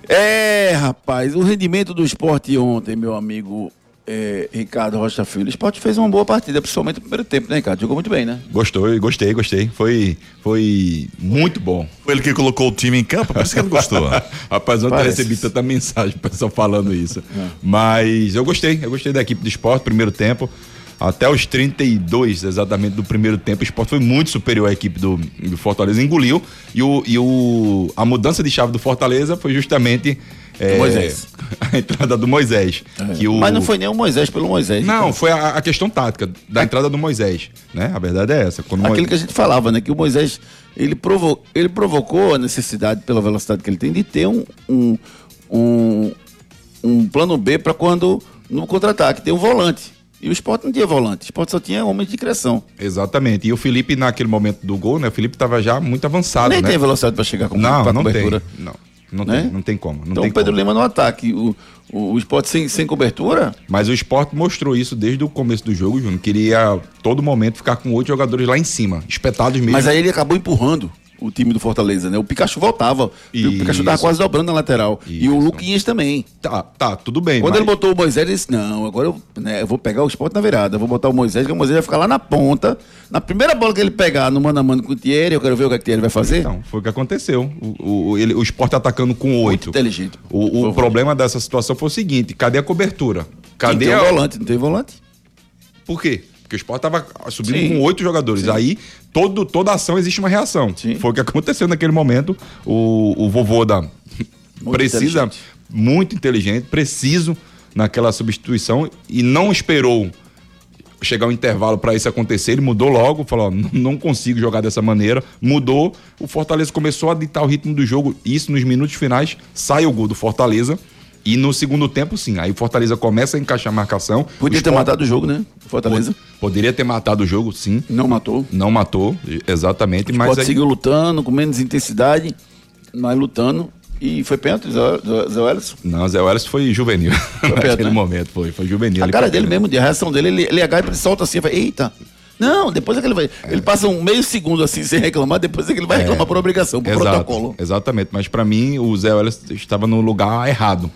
É, rapaz, o rendimento do esporte ontem, meu amigo é, Ricardo Rocha Filho. O esporte fez uma boa partida, principalmente no primeiro tempo, né, Ricardo? Jogou muito bem, né? Gostou, gostei, gostei. Foi, foi muito bom. Foi ele que colocou o time em campo, parece que ele gostou. Rapaz, ontem recebi tanta mensagem, o pessoal falando isso. Mas eu gostei, eu gostei da equipe do esporte, primeiro tempo. Até os 32 exatamente do primeiro tempo, o esporte foi muito superior à equipe do, do Fortaleza, engoliu. E, o, e o, a mudança de chave do Fortaleza foi justamente. É, Moisés. A entrada do Moisés. que o- Mas não foi nem o Moisés pelo Moisés. Não, então. foi a, a questão tática da entrada do Moisés. Né? A verdade é essa. Quando Aquilo Moisés- que a gente falava, né? Que o Moisés, ele, provo ele provocou a necessidade, pela velocidade que ele tem, de ter um, um, um, um plano B para quando no contra-ataque tem um volante. E o esporte não tinha volante, o esporte só tinha homens de criação. Exatamente. E o Felipe, naquele momento do gol, né? O Felipe estava já muito avançado. Nem né? tem velocidade para chegar com Não, pra não cobertura. tem. Não, não, Né? tem, não tem como. Não então tem o Pedro como. Lima no ataque. O, o, o esporte sem, sem cobertura. Mas o esporte mostrou isso desde o começo do jogo, Júnior. Queria todo momento ficar com oito jogadores lá em cima, espetados mesmo. Mas aí ele acabou empurrando o time do Fortaleza, né? O Pikachu voltava. E o Pikachu tava Isso. quase dobrando na lateral. E o Luquinhas também. Tá, tá, tudo bem. Quando mas- ele botou o Moisés, ele disse: Não, agora eu, né, eu vou pegar o esporte na virada. Vou botar o Moisés, que o Moisés vai ficar lá na ponta. Na primeira bola que ele pegar no mano a mano com o Thierry, eu quero ver o que, é que o Thierry vai fazer. Então, foi o que aconteceu. O, o, ele, o esporte atacando com oito. inteligente. O, o problema dessa situação foi o seguinte: cadê a cobertura? Cadê tem a. volante? Não tem volante? Por quê? Porque o esporte tava subindo Sim. com oito jogadores. Aí, todo, toda ação existe uma reação. Foi o que aconteceu naquele momento. O, o vovô da. precisa. inteligente. Muito inteligente, preciso naquela substituição e não esperou chegar o intervalo para isso acontecer. Ele mudou logo, falou: ó, "Não- não consigo jogar dessa maneira. Mudou. O Fortaleza começou a ditar o ritmo do jogo. Isso nos minutos finais sai o gol do Fortaleza. E no segundo tempo, sim. Aí o Fortaleza começa a encaixar a marcação. Podia ter matado o jogo, né? Fortaleza. Poderia ter matado o jogo, sim. Não matou. Não matou, exatamente. O Mas aí, seguiu lutando, com menos intensidade, mas lutando. E foi pênalti, Zé Zé- Zé Welles? Não, Zé Welles foi juvenil. perto, Naquele né? momento, foi. Foi juvenil. A cara dele mesmo, de a reação dele, ele, ele agarra, ele solta assim, vai, eita. Não, depois é que ele vai. Ele passa um meio segundo assim sem reclamar, depois é que ele vai reclamar por obrigação, por Exato, protocolo. Exatamente, mas pra mim o Zé Welles estava no lugar errado.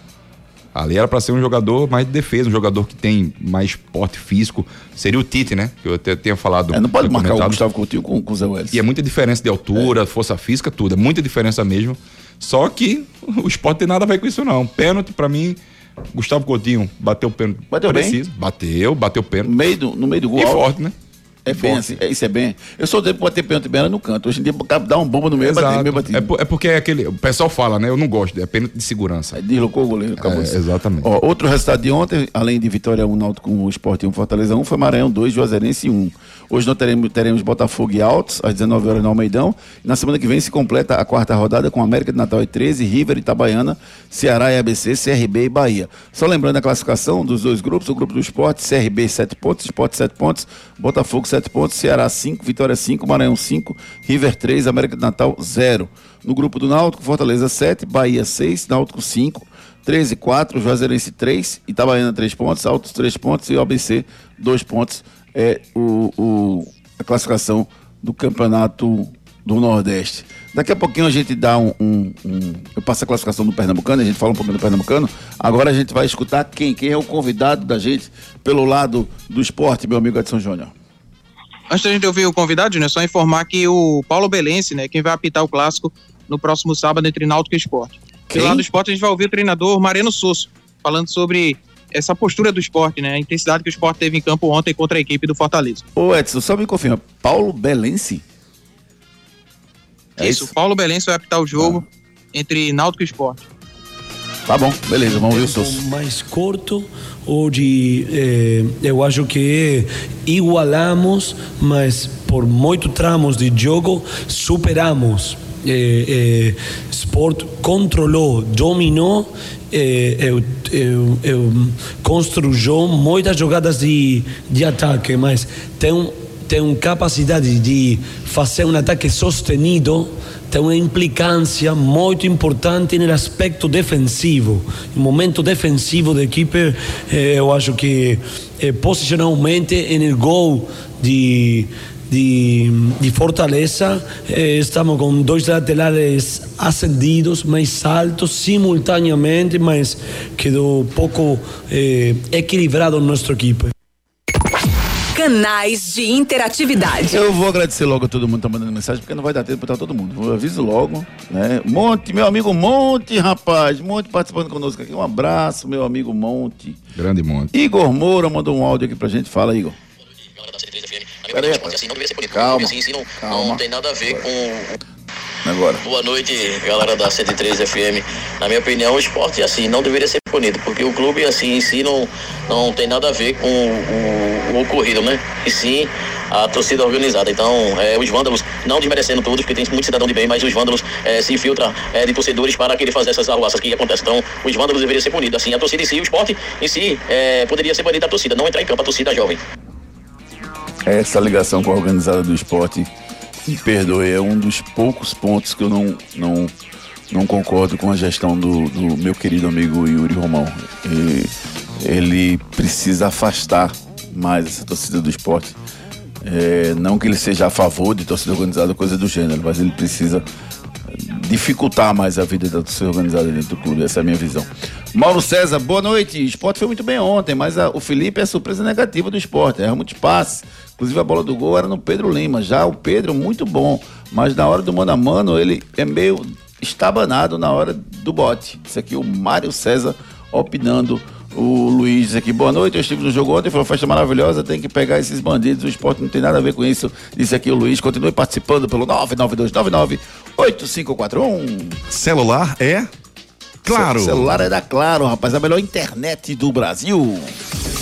Ali era pra ser um jogador mais de defesa, um jogador que tem mais porte físico. Seria o Tite, né? Que eu até tinha falado. É, não pode marcar o comentado. Gustavo Coutinho com, com o Zé Welles. E é muita diferença de altura, força física, tudo. É muita diferença mesmo. Só que o esporte tem nada a ver com isso, não. Pênalti, pra mim, Gustavo Coutinho bateu o pênalti. Bateu bem? preciso. Bateu, bateu o pênalti. No meio do, no meio do gol. E alto. forte, né? É bem assim, é, isso é bem. Eu sou pra bater pênalti bem no canto. Hoje em dia, dá um bomba no meio, bater meio batido. É, por- é porque é aquele. O pessoal fala, né? Eu não gosto, é pênalti de segurança. Deslocou o goleiro, acabou É, exatamente. Ó, outro resultado de ontem, além de Vitória 1, Náutico com o Sport 1, Fortaleza 1, foi Maranhão 2, Juazeirense 1. Hoje nós teremos, teremos Botafogo e Altos, às 19 horas no Almeidão. E na semana que vem se completa a quarta rodada com América de Natal e 13, River, Itabaiana, Ceará e ABC, CRB e Bahia. Só lembrando a classificação dos dois grupos, o grupo do Sport, CRB 7 pontos, Sport 7 pontos, Botafogo 7 pontos, Ceará 5, Vitória 5, Maranhão 5, River 3, América de Natal 0. No grupo do Náutico, Fortaleza 7, Bahia 6, Náutico 5, 13 4, Juazeirense 3, Itabaiana 3 pontos, Altos 3 pontos e OBC 2 pontos. É o, o- a classificação do campeonato do Nordeste. Daqui a pouquinho a gente dá um, um- um- Eu passo a classificação do Pernambucano, a gente fala um pouquinho do Pernambucano. Agora a gente vai escutar quem? Quem é o convidado da gente pelo lado do esporte, meu amigo Edson Júnior. Antes da gente ouvir o convidado, né, só informar que o Paulo Belense, né, quem vai apitar o clássico no próximo sábado entre Náutico e Esporte. Quem? Do lado do esporte a gente vai ouvir o treinador Mariano Sosso, falando sobre essa postura do esporte, né? A intensidade que o esporte teve em campo ontem contra a equipe do Fortaleza. Ô Edson, só me confirma, Paulo Belense? É isso, Paulo Belense vai apitar o jogo entre Náutico e Esporte. Tá bom, beleza, vamos ver o tempo Souza. mais curto hoje eh, eu acho que igualamos mas por muito tramos de jogo superamos eh, eh, Sport controlou dominou eh, eu, eu, eu construiu muitas jogadas de, de ataque mas tem tem capacidade de fazer um ataque sostenido tem uma implicância muito importante no aspecto defensivo. No momento defensivo da equipe, eh, eu acho que eh, posicionalmente no gol de, de, de Fortaleza, eh, estamos com dois laterais ascendidos, mais altos, simultaneamente, mas quedou pouco eh, equilibrado nossa equipe. Canais de interatividade. Eu vou agradecer logo a todo mundo que tá mandando mensagem, porque não vai dar tempo para todo mundo. Eu aviso logo, né? Monte, meu amigo Monte, rapaz. Monte participando conosco aqui. Um abraço, meu amigo Monte. Grande Monte. Igor Moura mandou um áudio aqui pra gente. Fala, Igor. Peraí, assim, não deveria ser punido. Calma, Assim, não, calma. não tem nada a ver com. Agora. Boa noite, galera da 103 FM. Na minha opinião, o esporte assim não deveria ser punido, porque o clube assim em si não, não tem nada a ver com o, o ocorrido, né? E sim a torcida organizada. Então, é, os vândalos, não desmerecendo todos, porque tem muito cidadão de bem, mas os vândalos é, se infiltram é, de torcedores para querer fazer essas arruaças que acontecem. Então, os vândalos deveriam ser punidos. Assim, a torcida em si, o esporte em si, é, poderia ser banido da torcida, não entrar em campo a torcida jovem. Essa ligação com a organizada do esporte, me perdoe, é um dos poucos pontos que eu não, não, não concordo com a gestão do, do meu querido amigo Yuri Romão. E ele precisa afastar mais essa torcida do esporte. É, não que ele seja a favor de torcida organizada, coisa do gênero, mas ele precisa dificultar mais a vida da torcida organizada dentro do clube. Essa é a minha visão. Mauro César, boa noite. O esporte foi muito bem ontem, mas a- o Felipe é surpresa negativa do esporte. Erra muitos passes. Inclusive a bola do gol era no Pedro Lima. Já o Pedro, muito bom. Mas na hora do mano a mano, ele é meio estabanado na hora do bote. Isso aqui, o Mário César opinando. O Luiz aqui, boa noite, eu estive no jogo ontem, foi uma festa maravilhosa, tem que pegar esses bandidos, o esporte não tem nada a ver com isso. Disse aqui o Luiz, continue participando pelo 992998541. Celular é Claro. Ce- celular é da Claro, rapaz, a melhor internet do Brasil.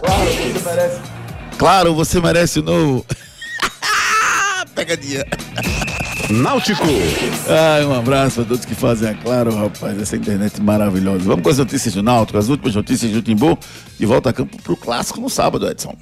Claro, você merece. Claro, você merece o novo. Pegadinha. Náutico. Ai, um abraço a todos que fazem a Claro, rapaz, essa internet maravilhosa. Vamos com as notícias do Náutico, as últimas notícias do Timbu, de volta a campo pro clássico no sábado, Edson.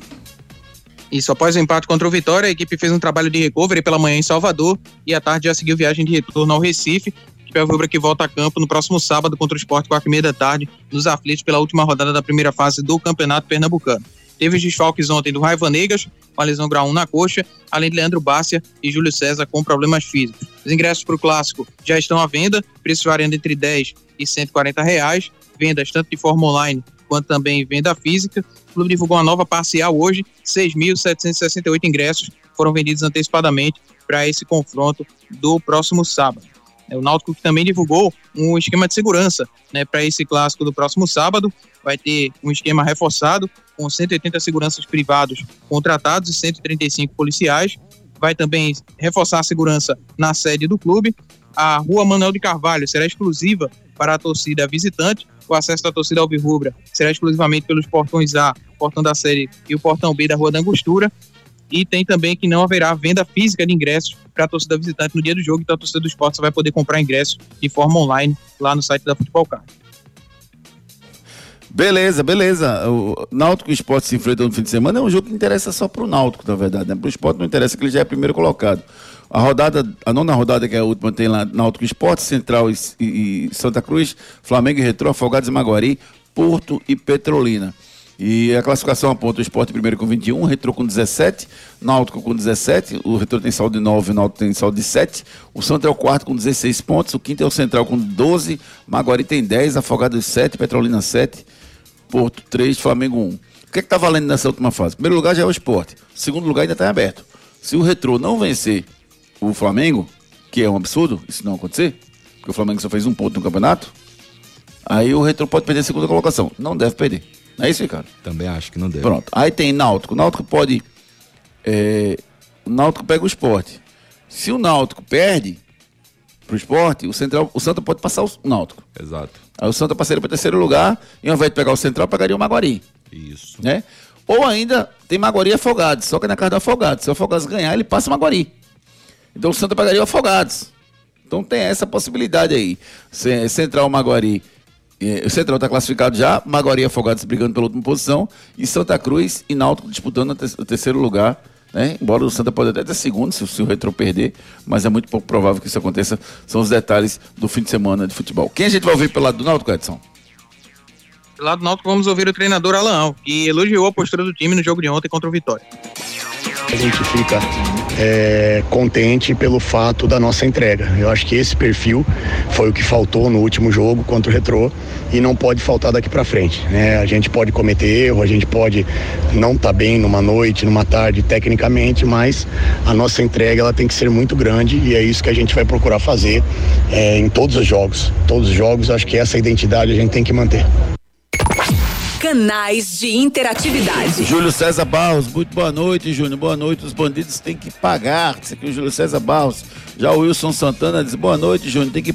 Isso, após o empate contra o Vitória, a equipe fez um trabalho de recovery pela manhã em Salvador e à tarde já seguiu viagem de retorno ao Recife. A equipe alvirrubra que volta a campo no próximo sábado contra o Sport, quatro e meia da tarde, nos aflitos pela última rodada da primeira fase do Campeonato Pernambucano. Teve os desfalques ontem do Raiva Negas, com a lesão grau 1 na coxa, além de Leandro Bárcia e Júlio César com problemas físicos. Os ingressos para o clássico já estão à venda, preços variando entre 10 e 140 reais, vendas tanto de forma online quanto também venda física. O clube divulgou uma nova parcial hoje, 6.768 ingressos foram vendidos antecipadamente para esse confronto do próximo sábado. É, O Náutico também divulgou um esquema de segurança né, para esse clássico do próximo sábado. Vai ter um esquema reforçado com 180 seguranças privados contratados e 135 policiais. Vai também reforçar a segurança na sede do clube. A Rua Manuel de Carvalho será exclusiva para a torcida visitante. O acesso da torcida alvirrubra será exclusivamente pelos portões A, portão da série e o portão B da Rua da Angostura. E tem também que não haverá venda física de ingressos para a torcida visitante no dia do jogo, então a torcida do esporte só vai poder comprar ingressos de forma online lá no site da Futebol Card. Beleza, beleza. O Náutico e o Esporte se enfrentam no fim de semana é um jogo que interessa só pro Náutico, na verdade. Né? Pro Esporte não interessa que ele já é primeiro colocado. A rodada, a nona rodada, que é a última, tem lá Náutico Esporte, Central e, e- e Santa Cruz, Flamengo e Retrô, Afogados e Maguari, Porto e Petrolina. E a classificação aponta o Sport primeiro com 21, o Retro com 17, Náutico com 17, o Retro tem saldo de 9, o Náutico tem saldo de 7, o Santos é o quarto com 16 pontos, o quinto é o Central com 12, Maguari tem 10, Afogados 7, Petrolina 7, Porto 3, Flamengo 1. O que é que tá valendo nessa última fase? Primeiro lugar já é o Sport, segundo lugar ainda está em aberto. Se o Retro não vencer o Flamengo, que é um absurdo, isso não acontecer, porque o Flamengo só fez um ponto no campeonato, aí o Retro pode perder a segunda colocação. Não deve perder. Não é isso, Ricardo? Também acho que não deve. Pronto. Aí tem Náutico. O Náutico pode. é, o Náutico pega o esporte. Se o Náutico perde pro esporte, o Central, o Santa pode passar o Náutico. Exato. Aí o Santa passaria para terceiro lugar e ao invés de pegar o Central, pegaria o Maguari. Isso. Né? Ou ainda tem Maguari e Afogados, só que é na casa do Afogados. Se o Afogados ganhar, ele passa o Maguari. Então o Santa pegaria o Afogados. Então tem essa possibilidade aí. Ce- Central Maguari. Eh, O Central está classificado já, Maguari e Afogados brigando pela última posição, e Santa Cruz e Náutico disputando o te- o terceiro lugar. Né? Embora o Santa pode até ter segundo se, o- o Retro perder, mas é muito pouco provável que isso aconteça. São os detalhes do fim de semana de futebol. Quem a gente vai ouvir pelo lado do Náutico, Edson? Lá do Náutico vamos ouvir o treinador Alaão, que elogiou a postura do time no jogo de ontem contra o Vitória. A gente fica é, contente pelo fato da nossa entrega. Eu acho que esse perfil foi o que faltou no último jogo contra o Retrô e não pode faltar daqui para frente. né? A gente pode cometer erro, a gente pode não estar bem numa noite, numa tarde, tecnicamente, mas a nossa entrega ela tem que ser muito grande e é isso que a gente vai procurar fazer é, em todos os jogos. Todos os jogos, acho que essa identidade a gente tem que manter. Canais de interatividade. Júlio César Barros, muito boa noite, Júnior. Boa noite. Os bandidos têm que pagar. Isso aqui é o Júlio César Barros. Já o Wilson Santana diz: boa noite, Júnior. Tem que.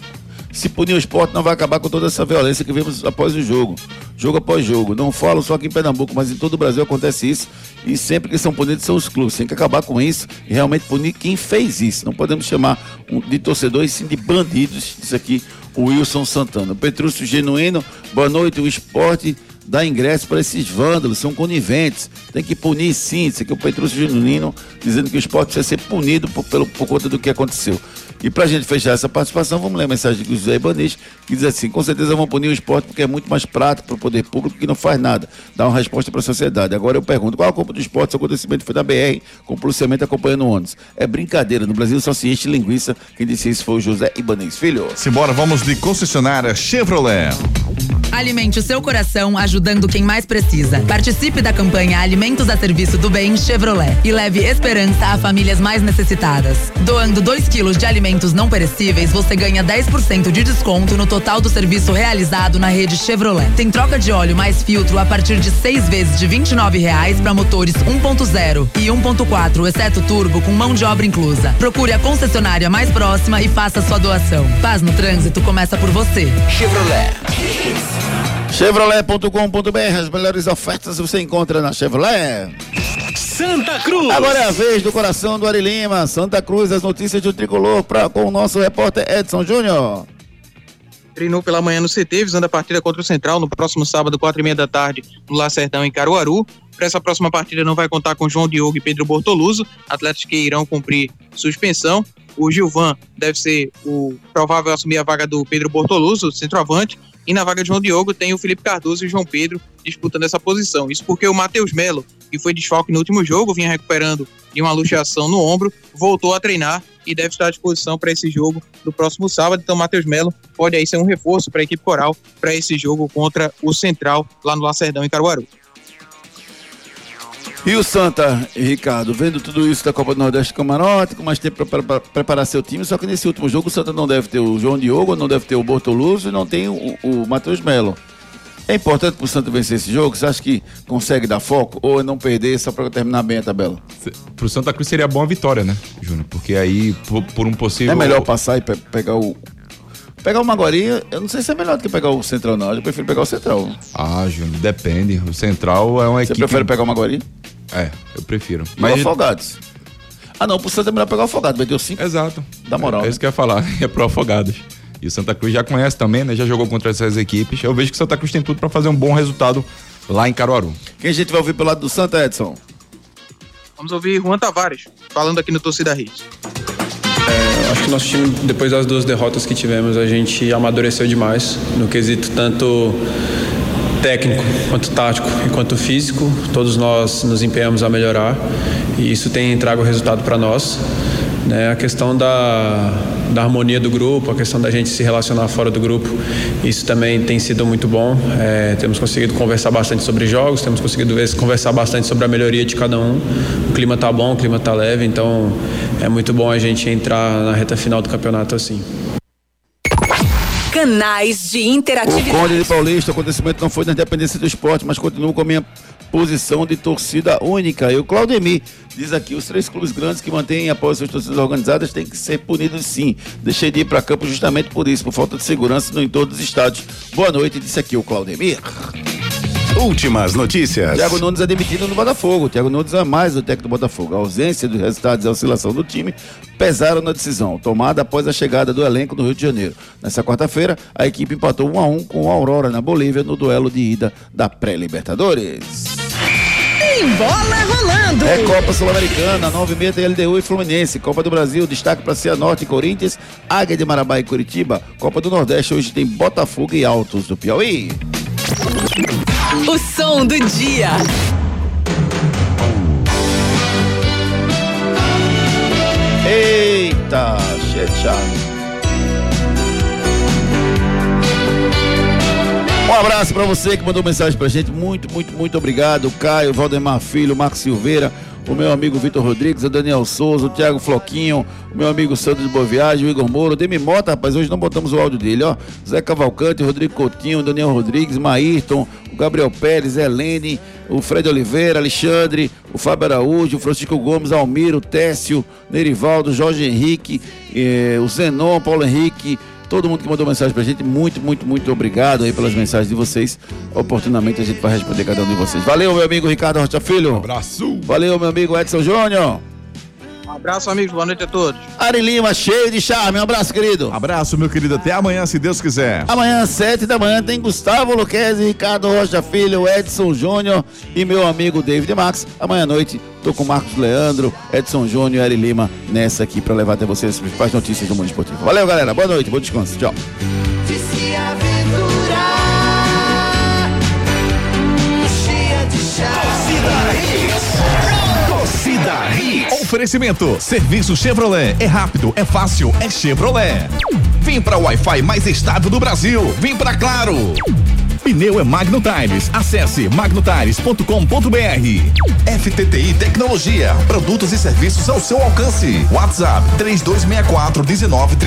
Se punir o esporte, não vai acabar com toda essa violência que vimos após o jogo. Jogo após jogo. Não falo só aqui em Pernambuco, mas em todo o Brasil acontece isso. E sempre que são punidos são os clubes. Tem que acabar com isso e realmente punir quem fez isso. Não podemos chamar de torcedores, sim de bandidos. Isso aqui, o Wilson Santana. Petrúcio Genuíno, boa noite. O esporte dá ingresso para esses vândalos, são coniventes. Tem que punir sim. Isso aqui é o Petrúcio Genuíno dizendo que o esporte precisa ser punido por, pelo, por conta do que aconteceu. E para a gente fechar essa participação, vamos ler a mensagem do José Ibanez, que diz assim: com certeza vão punir o esporte porque é muito mais prático para o poder público que não faz nada, dá uma resposta para a sociedade. Agora eu pergunto: qual a culpa do esporte se o acontecimento foi da BR, com policiamento acompanhando o ônibus? É brincadeira, no Brasil só se enche linguiça. Quem disse isso foi o José Ibanez Filho. Simbora, vamos de concessionária Chevrolet. Alimente o seu coração ajudando quem mais precisa. Participe da campanha Alimentos a Serviço do Bem Chevrolet e leve esperança a famílias mais necessitadas. Doando 2 quilos de alimentos não perecíveis, você ganha 10% de desconto no total do serviço realizado na rede Chevrolet. Tem troca de óleo mais filtro a partir de seis vezes de 29 reais para motores 1.0 e 1.4, exceto turbo, com mão de obra inclusa. Procure a concessionária mais próxima e faça sua doação. Paz no trânsito começa por você. Chevrolet. Chevrolet.com.br, as melhores ofertas você encontra na Chevrolet. Santa Cruz. Agora é a vez do coração do Ari Lima, Santa Cruz, as notícias do tricolor pra, com o nosso repórter Edson Júnior. Treinou pela manhã no CT, visando a partida contra o Central no próximo sábado, quatro e meia da tarde, no Lacerdão, em Caruaru. Para essa próxima partida não vai contar com João Diogo e Pedro Bortoluso, atletas que irão cumprir suspensão. O Gilvan deve ser o provável assumir a vaga do Pedro Bortoluso, centroavante. E na vaga de João Diogo tem o Felipe Cardoso e o João Pedro disputando essa posição. Isso porque o Matheus Melo, que foi desfalque no último jogo, vinha recuperando de uma luxação no ombro, voltou a treinar e deve estar à disposição para esse jogo do próximo sábado. Então, Matheus Melo pode aí ser um reforço para a equipe coral para esse jogo contra o Central lá no Lacerdão, em Caruaru. E o Santa, Ricardo, vendo tudo isso da Copa do Nordeste Camarote, com mais tempo para preparar seu time, só que nesse último jogo o Santa não deve ter o João Diogo, não deve ter o Bortoluso e não tem o, o Matheus Melo. É importante para o Santa vencer esse jogo? Você acha que consegue dar foco ou é não perder só para terminar bem a tabela? Pro Santa Cruz seria bom a vitória, né, Júnior? Porque aí, por, por um possível. É melhor passar e pe- pegar o. Pegar o Maguari, eu não sei se é melhor do que pegar o Central, não. Eu prefiro pegar o Central. Ah, Júnior, depende. O Central é uma Você equipe. prefere pegar o Maguari? É, eu prefiro. Mas o Afogados. Ah, não, pro Santa é melhor pegar o Afogado, vai ter o 5. Exato. Dá moral. É né? isso que eu ia falar, é pro Afogados. E o Santa Cruz já conhece também, né? Já jogou contra essas equipes. Eu vejo que o Santa Cruz tem tudo pra fazer um bom resultado lá em Caruaru. Quem a gente vai ouvir pelo lado do Santa, Edson? Vamos ouvir Juan Tavares, falando aqui no Torcida Hits. É, acho que nosso time, depois das duas derrotas que tivemos, a gente amadureceu demais no quesito tanto técnico, quanto tático e quanto físico, todos nós nos empenhamos a melhorar e isso tem trago resultado para nós. Né? A questão da, da harmonia do grupo, a questão da gente se relacionar fora do grupo, isso também tem sido muito bom. É, temos conseguido conversar bastante sobre jogos, temos conseguido conversar bastante sobre a melhoria de cada um. O clima tá bom, o clima tá leve, então é muito bom a gente entrar na reta final do campeonato assim. Canais de O interatividade. Conde de Paulista, o acontecimento não foi na independência do esporte, mas continuo com a minha posição de torcida única. E o Claudemir diz aqui: os três clubes grandes que mantêm após suas torcidas organizadas têm que ser punidos sim. Deixei de ir para campo justamente por isso, por falta de segurança no entorno dos estádios. Boa noite, disse aqui o Claudemir. Últimas notícias. Thiago Nunes é demitido no Botafogo. Thiago Nunes é mais o técnico do Botafogo. A ausência dos resultados e a oscilação do time pesaram na decisão, tomada após a chegada do elenco no Rio de Janeiro. Nessa quarta-feira, a equipe empatou 1 a 1 com o Aurora na Bolívia no duelo de ida da pré-Libertadores. Tem bola rolando. É Copa Sul-Americana, 9 e meia tem LDU e Fluminense. Copa do Brasil, destaque para Cianorte e Corinthians, Águia de Marabá e Curitiba. Copa do Nordeste, hoje tem Botafogo e Altos do Piauí. O som do dia. Eita, checha. Um abraço pra você que mandou mensagem pra gente. Muito, muito, muito obrigado. Caio, Valdemar Filho, Marcos Silveira, o meu amigo Vitor Rodrigues, o Daniel Souza, o Thiago Floquinho, o meu amigo Sandro de Boa Viagem, o Igor Moura, o Demi Mota, rapaz, hoje não botamos o áudio dele, ó. Zé Cavalcante, Rodrigo Coutinho, Daniel Rodrigues, Maírton, Gabriel Pérez, Helene, o Fred Oliveira, Alexandre, o Fábio Araújo, o Francisco Gomes, Almiro, Técio, Nerivaldo, Jorge Henrique, eh, o Zenon, Paulo Henrique, todo mundo que mandou mensagem pra gente, muito, muito, muito obrigado aí pelas mensagens de vocês. Oportunamente a gente vai responder cada um de vocês. Valeu, meu amigo Ricardo Rocha Filho. Um abraço. Valeu, meu amigo Edson Júnior. Um abraço, amigos. Boa noite a todos. Ari Lima, cheio de charme. Um abraço, querido. Abraço, meu querido. Até amanhã, se Deus quiser. Amanhã, às sete da manhã, tem Gustavo Luquezzi, Ricardo Rocha Filho, Edson Júnior e meu amigo David Max. Amanhã à noite, tô com Marcos Leandro, Edson Júnior e Ari Lima nessa aqui para levar até vocês as principais notícias do mundo esportivo. Valeu, galera. Boa noite, bom descanso. Tchau. Oferecimento. Serviço Chevrolet. É rápido, é fácil, é Chevrolet. Vem pra Wi-Fi mais estável do Brasil. Vem pra Claro. Pneu é Magno Tires. Acesse magnotires.com.br. FTTI Tecnologia. Produtos e serviços ao seu alcance. WhatsApp 3264 1930